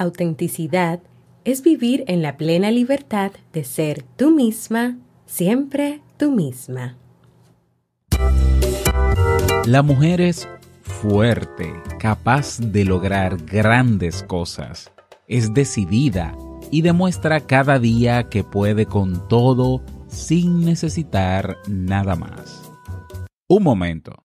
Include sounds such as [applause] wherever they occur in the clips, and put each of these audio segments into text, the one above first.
autenticidad es vivir en la plena libertad de ser tú misma, siempre tú misma. La mujer es fuerte, capaz de lograr grandes cosas. Es decidida y demuestra cada día que puede con todo sin necesitar nada más. Un momento.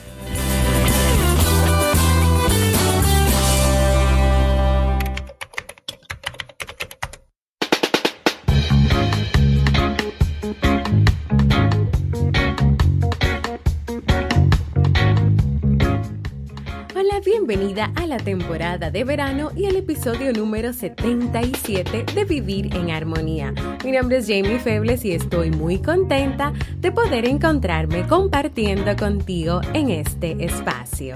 Bienvenida a la temporada de verano y al episodio número 77 de Vivir en Armonía. Mi nombre es Jamie Febles y estoy muy contenta de poder encontrarme compartiendo contigo en este espacio.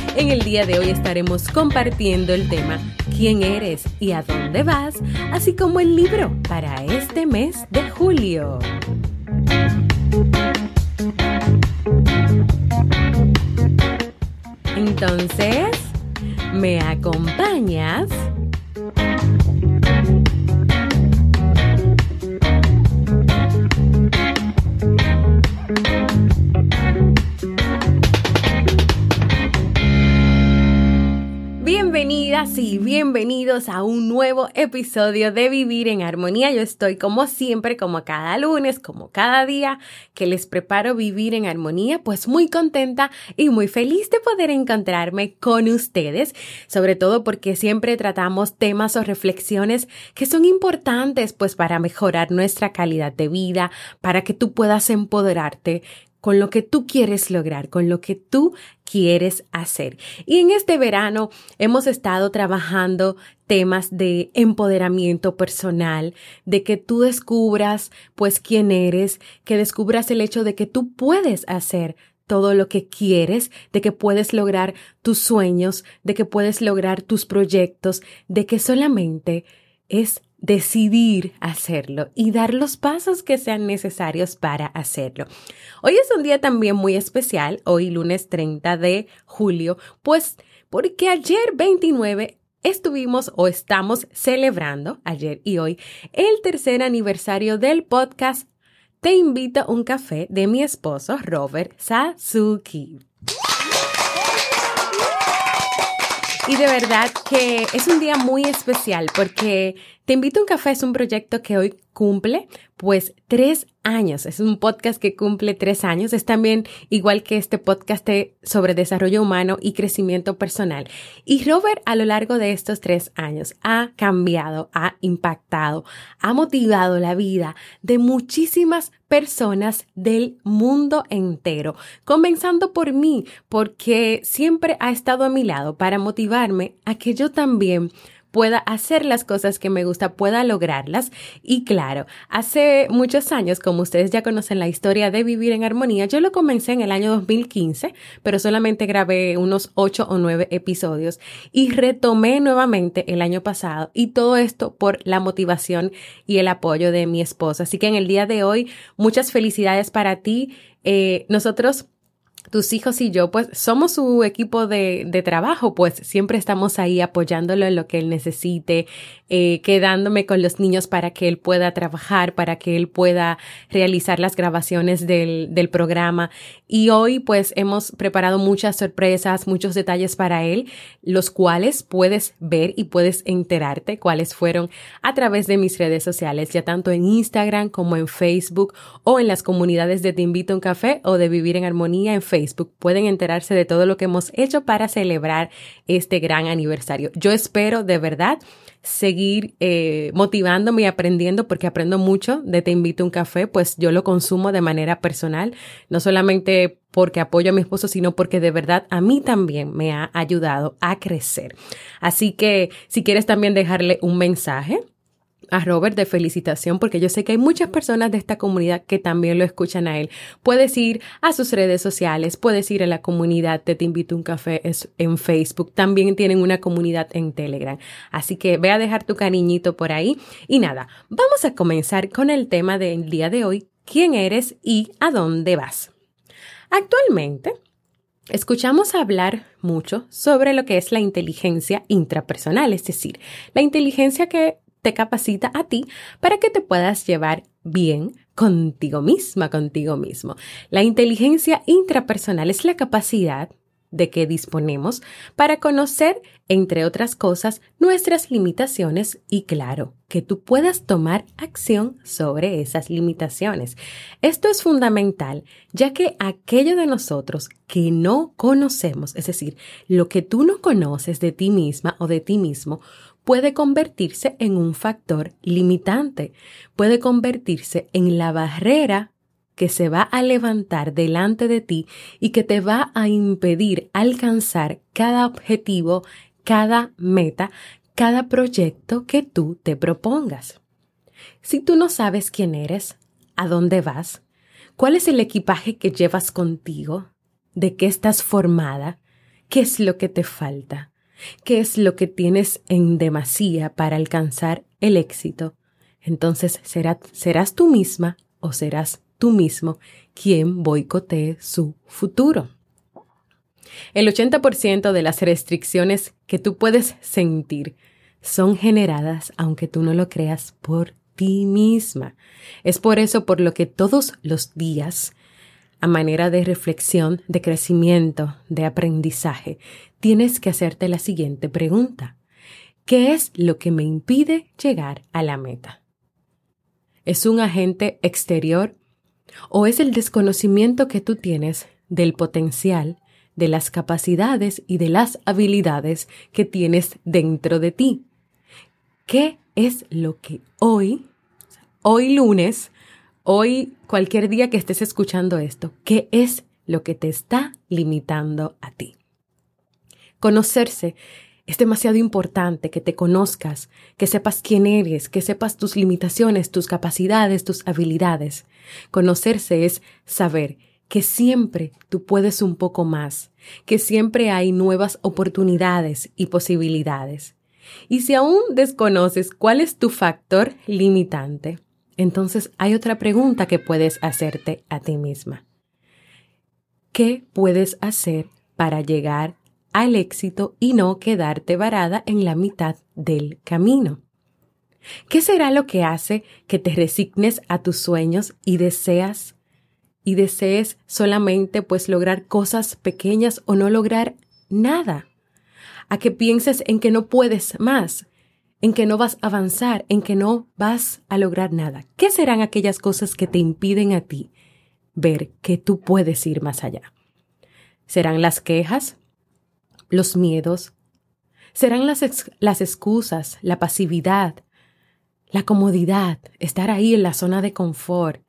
En el día de hoy estaremos compartiendo el tema quién eres y a dónde vas, así como el libro para este mes de julio. Entonces, ¿me acompañas? Y bienvenidos a un nuevo episodio de Vivir en Armonía. Yo estoy como siempre, como cada lunes, como cada día que les preparo Vivir en Armonía, pues muy contenta y muy feliz de poder encontrarme con ustedes, sobre todo porque siempre tratamos temas o reflexiones que son importantes pues para mejorar nuestra calidad de vida, para que tú puedas empoderarte con lo que tú quieres lograr, con lo que tú quieres hacer. Y en este verano hemos estado trabajando temas de empoderamiento personal, de que tú descubras pues quién eres, que descubras el hecho de que tú puedes hacer todo lo que quieres, de que puedes lograr tus sueños, de que puedes lograr tus proyectos, de que solamente es decidir hacerlo y dar los pasos que sean necesarios para hacerlo. Hoy es un día también muy especial, hoy lunes 30 de julio, pues porque ayer 29 estuvimos o estamos celebrando, ayer y hoy, el tercer aniversario del podcast Te invito a un café de mi esposo Robert Sasuki. Y de verdad que es un día muy especial porque Te invito a un café es un proyecto que hoy cumple pues tres años. Es un podcast que cumple tres años. Es también igual que este podcast sobre desarrollo humano y crecimiento personal. Y Robert a lo largo de estos tres años ha cambiado, ha impactado, ha motivado la vida de muchísimas personas del mundo entero, comenzando por mí, porque siempre ha estado a mi lado para motivarme a que yo también pueda hacer las cosas que me gusta, pueda lograrlas. Y claro, hace muchos años, como ustedes ya conocen la historia de Vivir en Armonía, yo lo comencé en el año 2015, pero solamente grabé unos ocho o nueve episodios y retomé nuevamente el año pasado y todo esto por la motivación y el apoyo de mi esposa. Así que en el día de hoy, muchas felicidades para ti. Eh, nosotros tus hijos y yo, pues somos su equipo de, de, trabajo, pues siempre estamos ahí apoyándolo en lo que él necesite, eh, quedándome con los niños para que él pueda trabajar, para que él pueda realizar las grabaciones del, del programa. Y hoy pues hemos preparado muchas sorpresas, muchos detalles para él, los cuales puedes ver y puedes enterarte cuáles fueron a través de mis redes sociales, ya tanto en Instagram como en Facebook o en las comunidades de Te invito a un café o de Vivir en Armonía en Facebook. Pueden enterarse de todo lo que hemos hecho para celebrar este gran aniversario. Yo espero de verdad seguir eh, motivándome y aprendiendo porque aprendo mucho de Te invito a un café, pues yo lo consumo de manera personal, no solamente porque apoyo a mi esposo, sino porque de verdad a mí también me ha ayudado a crecer. Así que si quieres también dejarle un mensaje, a Robert de felicitación porque yo sé que hay muchas personas de esta comunidad que también lo escuchan a él. Puedes ir a sus redes sociales, puedes ir a la comunidad de Te invito a un café en Facebook, también tienen una comunidad en Telegram. Así que ve a dejar tu cariñito por ahí. Y nada, vamos a comenzar con el tema del día de hoy, quién eres y a dónde vas. Actualmente, Escuchamos hablar mucho sobre lo que es la inteligencia intrapersonal, es decir, la inteligencia que te capacita a ti para que te puedas llevar bien contigo misma, contigo mismo. La inteligencia intrapersonal es la capacidad de que disponemos para conocer, entre otras cosas, nuestras limitaciones y claro, que tú puedas tomar acción sobre esas limitaciones. Esto es fundamental, ya que aquello de nosotros que no conocemos, es decir, lo que tú no conoces de ti misma o de ti mismo, puede convertirse en un factor limitante, puede convertirse en la barrera que se va a levantar delante de ti y que te va a impedir alcanzar cada objetivo, cada meta, cada proyecto que tú te propongas. Si tú no sabes quién eres, a dónde vas, cuál es el equipaje que llevas contigo, de qué estás formada, qué es lo que te falta, qué es lo que tienes en demasía para alcanzar el éxito, entonces serás tú misma o serás tú mismo quien boicotee su futuro. El 80% de las restricciones que tú puedes sentir son generadas, aunque tú no lo creas, por ti misma. Es por eso por lo que todos los días a manera de reflexión, de crecimiento, de aprendizaje, tienes que hacerte la siguiente pregunta. ¿Qué es lo que me impide llegar a la meta? ¿Es un agente exterior o es el desconocimiento que tú tienes del potencial, de las capacidades y de las habilidades que tienes dentro de ti? ¿Qué es lo que hoy, hoy lunes, hoy, cualquier día que estés escuchando esto, ¿qué es lo que te está limitando a ti? Conocerse es demasiado importante que te conozcas, que sepas quién eres, que sepas tus limitaciones, tus capacidades, tus habilidades. Conocerse es saber que siempre tú puedes un poco más, que siempre hay nuevas oportunidades y posibilidades. Y si aún desconoces cuál es tu factor limitante, entonces hay otra pregunta que puedes hacerte a ti misma. ¿Qué puedes hacer para llegar al éxito y no quedarte varada en la mitad del camino? ¿Qué será lo que hace que te resignes a tus sueños y deseas y desees solamente pues lograr cosas pequeñas o no lograr nada? A que pienses en que no puedes más, en que no vas a avanzar, en que no vas a lograr nada. ¿Qué serán aquellas cosas que te impiden a ti ver que tú puedes ir más allá? ¿Serán las quejas? ¿Los miedos? ¿Serán las, las excusas, la pasividad, la comodidad, estar ahí en la zona de confort?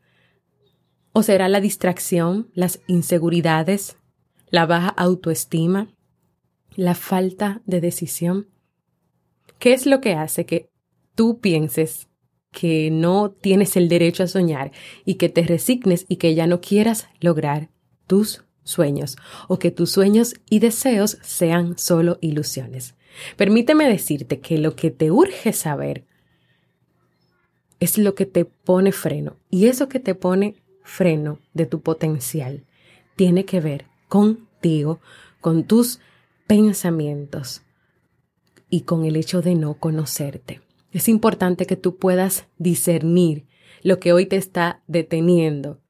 ¿O será la distracción, las inseguridades, la baja autoestima, la falta de decisión? ¿Qué es lo que hace que tú pienses que no tienes el derecho a soñar y que te resignes y que ya no quieras lograr tus sueños o que tus sueños y deseos sean solo ilusiones? Permíteme decirte que lo que te urge saber es lo que te pone freno y eso que te pone freno de tu potencial tiene que ver contigo, con tus pensamientos y con el hecho de no conocerte. Es importante que tú puedas discernir lo que hoy te está deteniendo,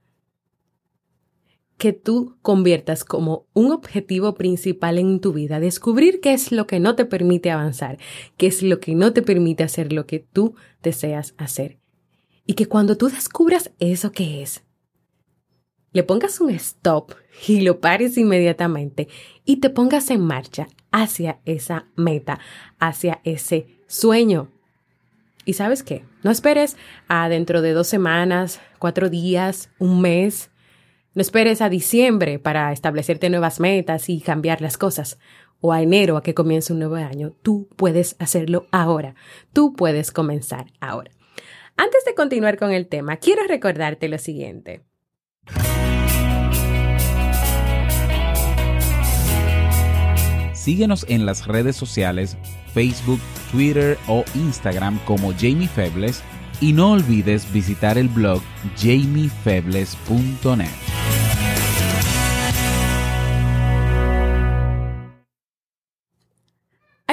que tú conviertas como un objetivo principal en tu vida, descubrir qué es lo que no te permite avanzar, qué es lo que no te permite hacer lo que tú deseas hacer. Y que cuando tú descubras eso que es, le pongas un stop y lo pares inmediatamente y te pongas en marcha hacia esa meta, hacia ese sueño. Y sabes qué, no esperes a dentro de dos semanas, cuatro días, un mes. No esperes a diciembre para establecerte nuevas metas y cambiar las cosas. O a enero a que comience un nuevo año. Tú puedes hacerlo ahora. Tú puedes comenzar ahora. Antes de continuar con el tema, quiero recordarte lo siguiente. Síguenos en las redes sociales, Facebook, Twitter o Instagram como Jamie Febles y no olvides visitar el blog jamiefebles.net.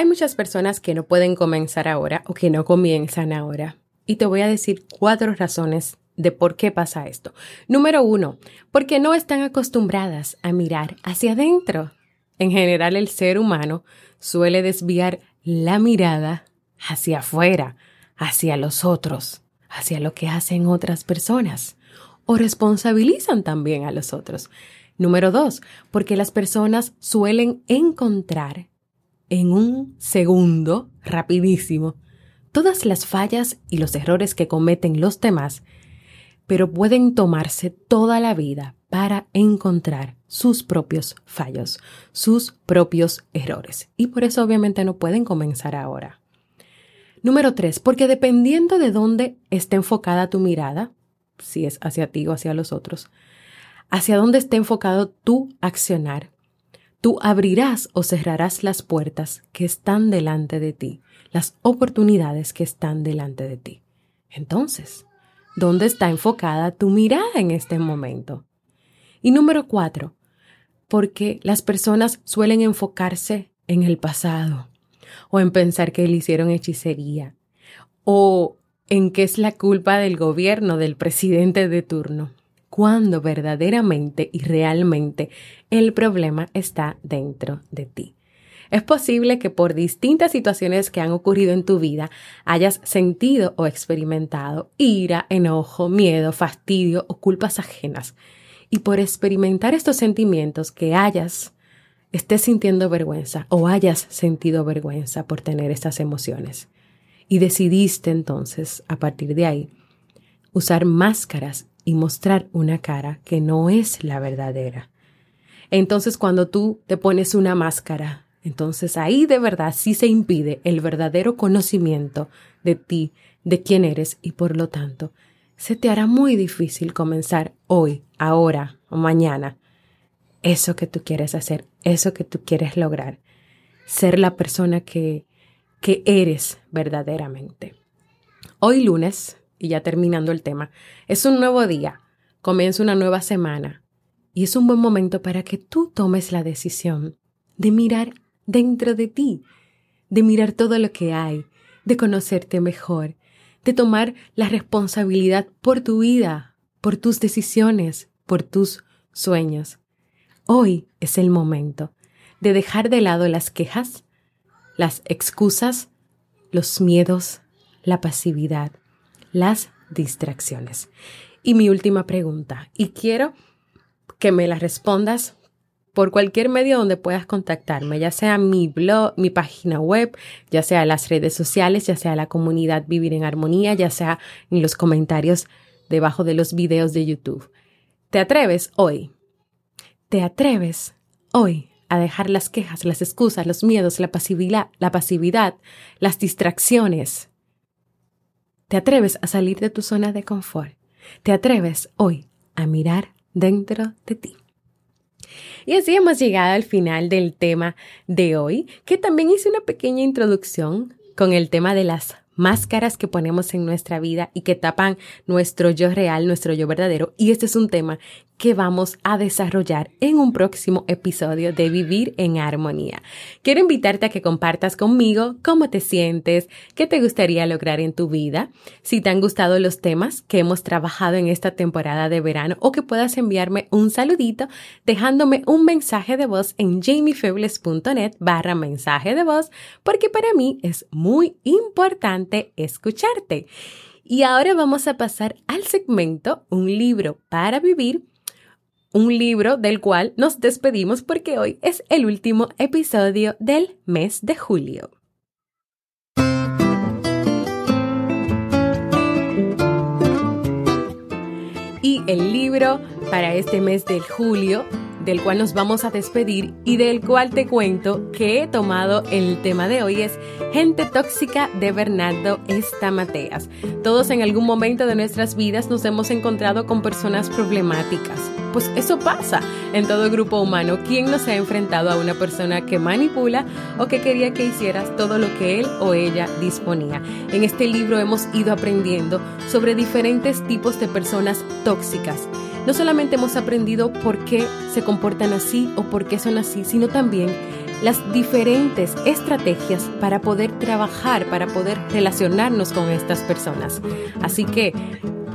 Hay muchas personas que no pueden comenzar ahora o que no comienzan ahora. Y te voy a decir cuatro razones de por qué pasa esto. Número uno, porque no están acostumbradas a mirar hacia adentro. En general, el ser humano suele desviar la mirada hacia afuera, hacia los otros, hacia lo que hacen otras personas o responsabilizan también a los otros. Número dos, porque las personas suelen encontrar en un segundo, rapidísimo, todas las fallas y los errores que cometen los demás, pero pueden tomarse toda la vida para encontrar sus propios fallos, sus propios errores. Y por eso obviamente no pueden comenzar ahora. Número tres, porque dependiendo de dónde esté enfocada tu mirada, si es hacia ti o hacia los otros, hacia dónde esté enfocado tu accionar, tú abrirás o cerrarás las puertas que están delante de ti, las oportunidades que están delante de ti. Entonces, ¿dónde está enfocada tu mirada en este momento? Y número cuatro, porque las personas suelen enfocarse en el pasado o en pensar que le hicieron hechicería o en que es la culpa del gobierno, del presidente de turno, cuando verdaderamente y realmente el problema está dentro de ti. Es posible que por distintas situaciones que han ocurrido en tu vida hayas sentido o experimentado ira, enojo, miedo, fastidio o culpas ajenas y por experimentar estos sentimientos que hayas, estés sintiendo vergüenza o hayas sentido vergüenza por tener estas emociones. Y decidiste entonces, a partir de ahí, usar máscaras y mostrar una cara que no es la verdadera. Entonces cuando tú te pones una máscara, entonces ahí de verdad sí se impide el verdadero conocimiento de ti, de quién eres y por lo tanto se te hará muy difícil comenzar hoy, ahora o mañana eso que tú quieres hacer, eso que tú quieres lograr, ser la persona que, que eres verdaderamente. Hoy lunes, y ya terminando el tema, es un nuevo día, comienza una nueva semana y es un buen momento para que tú tomes la decisión de mirar dentro de ti, de mirar todo lo que hay, de conocerte mejor, de tomar la responsabilidad por tu vida, por tus decisiones, por tus sueños. Hoy es el momento de dejar de lado las quejas, las excusas, los miedos, la pasividad, las distracciones. Y mi última pregunta, y quiero que me la respondas por cualquier medio donde puedas contactarme, ya sea mi blog, mi página web, ya sea las redes sociales, ya sea la comunidad Vivir en Armonía, ya sea en los comentarios debajo de los videos de YouTube. ¿Te atreves hoy? ¿Te atreves hoy a dejar las quejas, las excusas, los miedos, la pasividad, la pasividad, las distracciones? ¿Te atreves a salir de tu zona de confort? ¿Te atreves hoy a mirar dentro de ti? Y así hemos llegado al final del tema de hoy, que también hice una pequeña introducción con el tema de las máscaras que ponemos en nuestra vida y que tapan nuestro yo real, nuestro yo verdadero. Y este es un tema que vamos a desarrollar en un próximo episodio de Vivir en Armonía. Quiero invitarte a que compartas conmigo cómo te sientes, qué te gustaría lograr en tu vida, si te han gustado los temas que hemos trabajado en esta temporada de verano o que puedas enviarme un saludito dejándome un mensaje de voz en jamiefebles.net barra mensaje de voz porque para mí es muy importante escucharte. Y ahora vamos a pasar al segmento Un libro para vivir un libro del cual nos despedimos porque hoy es el último episodio del mes de julio. Y el libro para este mes de julio del cual nos vamos a despedir y del cual te cuento que he tomado el tema de hoy es Gente Tóxica de Bernardo Estamateas. Todos en algún momento de nuestras vidas nos hemos encontrado con personas problemáticas. Pues eso pasa en todo grupo humano. ¿Quién no se ha enfrentado a una persona que manipula o que quería que hicieras todo lo que él o ella disponía? En este libro hemos ido aprendiendo sobre diferentes tipos de personas tóxicas no solamente hemos aprendido por qué se comportan así o por qué son así, sino también las diferentes estrategias para poder trabajar, para poder relacionarnos con estas personas. Así que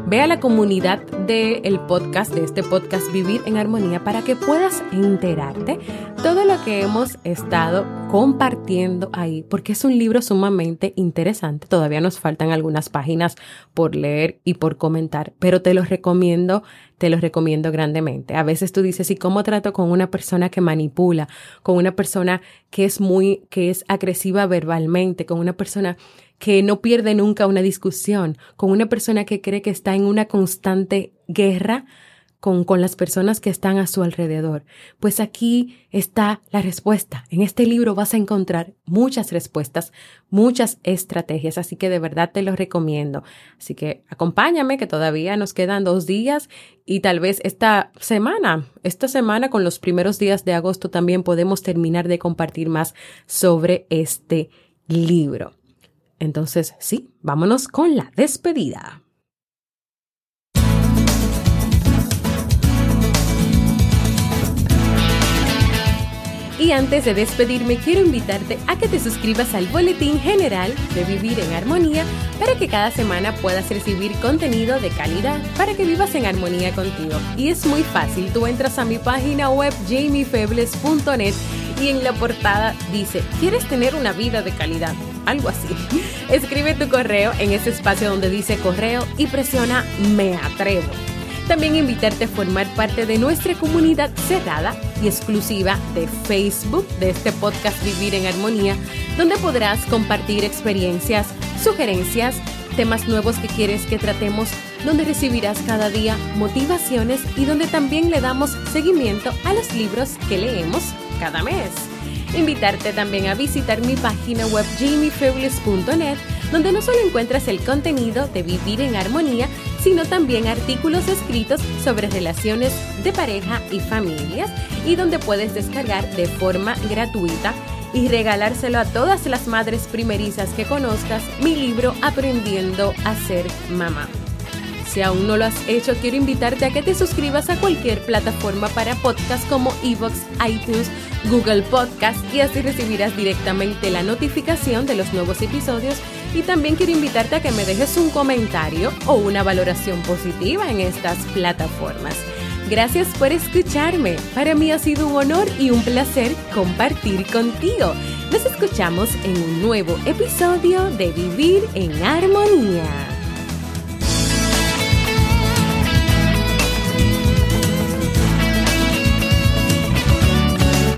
Ve a la comunidad del podcast, de este podcast Vivir en Armonía, para que puedas enterarte todo lo que hemos estado compartiendo ahí, porque es un libro sumamente interesante. Todavía nos faltan algunas páginas por leer y por comentar, pero te los recomiendo, te los recomiendo grandemente. A veces tú dices, ¿y cómo trato con una persona que manipula, con una persona que es muy, que es agresiva verbalmente, con una persona que no pierde nunca una discusión, con una persona que cree que está en una constante guerra con, con, las personas que están a su alrededor. Pues aquí está la respuesta. En este libro vas a encontrar muchas respuestas, muchas estrategias, así que de verdad te lo recomiendo. Así que acompáñame, que todavía nos quedan dos días y tal vez esta semana, esta semana con los primeros días de agosto también podemos terminar de compartir más sobre este libro. Entonces, sí, vámonos con la despedida. Y antes de despedirme, quiero invitarte a que te suscribas al Boletín General de Vivir en Armonía para que cada semana puedas recibir contenido de calidad para que vivas en armonía contigo. Y es muy fácil, tú entras a mi página web jamiefebles.net y en la portada dice, ¿quieres tener una vida de calidad? Algo así. [laughs] Escribe tu correo en ese espacio donde dice correo y presiona Me atrevo. También invitarte a formar parte de nuestra comunidad cerrada y exclusiva de Facebook de este podcast Vivir en Armonía, donde podrás compartir experiencias, sugerencias, temas nuevos que quieres que tratemos, donde recibirás cada día motivaciones y donde también le damos seguimiento a los libros que leemos cada mes. Invitarte también a visitar mi página web jamiefebles.net, donde no solo encuentras el contenido de Vivir en Armonía, sino también artículos escritos sobre relaciones de pareja y familias, y donde puedes descargar de forma gratuita y regalárselo a todas las madres primerizas que conozcas mi libro Aprendiendo a ser mamá. Si aún no lo has hecho, quiero invitarte a que te suscribas a cualquier plataforma para podcast como Evox, iTunes, Google Podcast y así recibirás directamente la notificación de los nuevos episodios. Y también quiero invitarte a que me dejes un comentario o una valoración positiva en estas plataformas. Gracias por escucharme. Para mí ha sido un honor y un placer compartir contigo. Nos escuchamos en un nuevo episodio de Vivir en Armonía.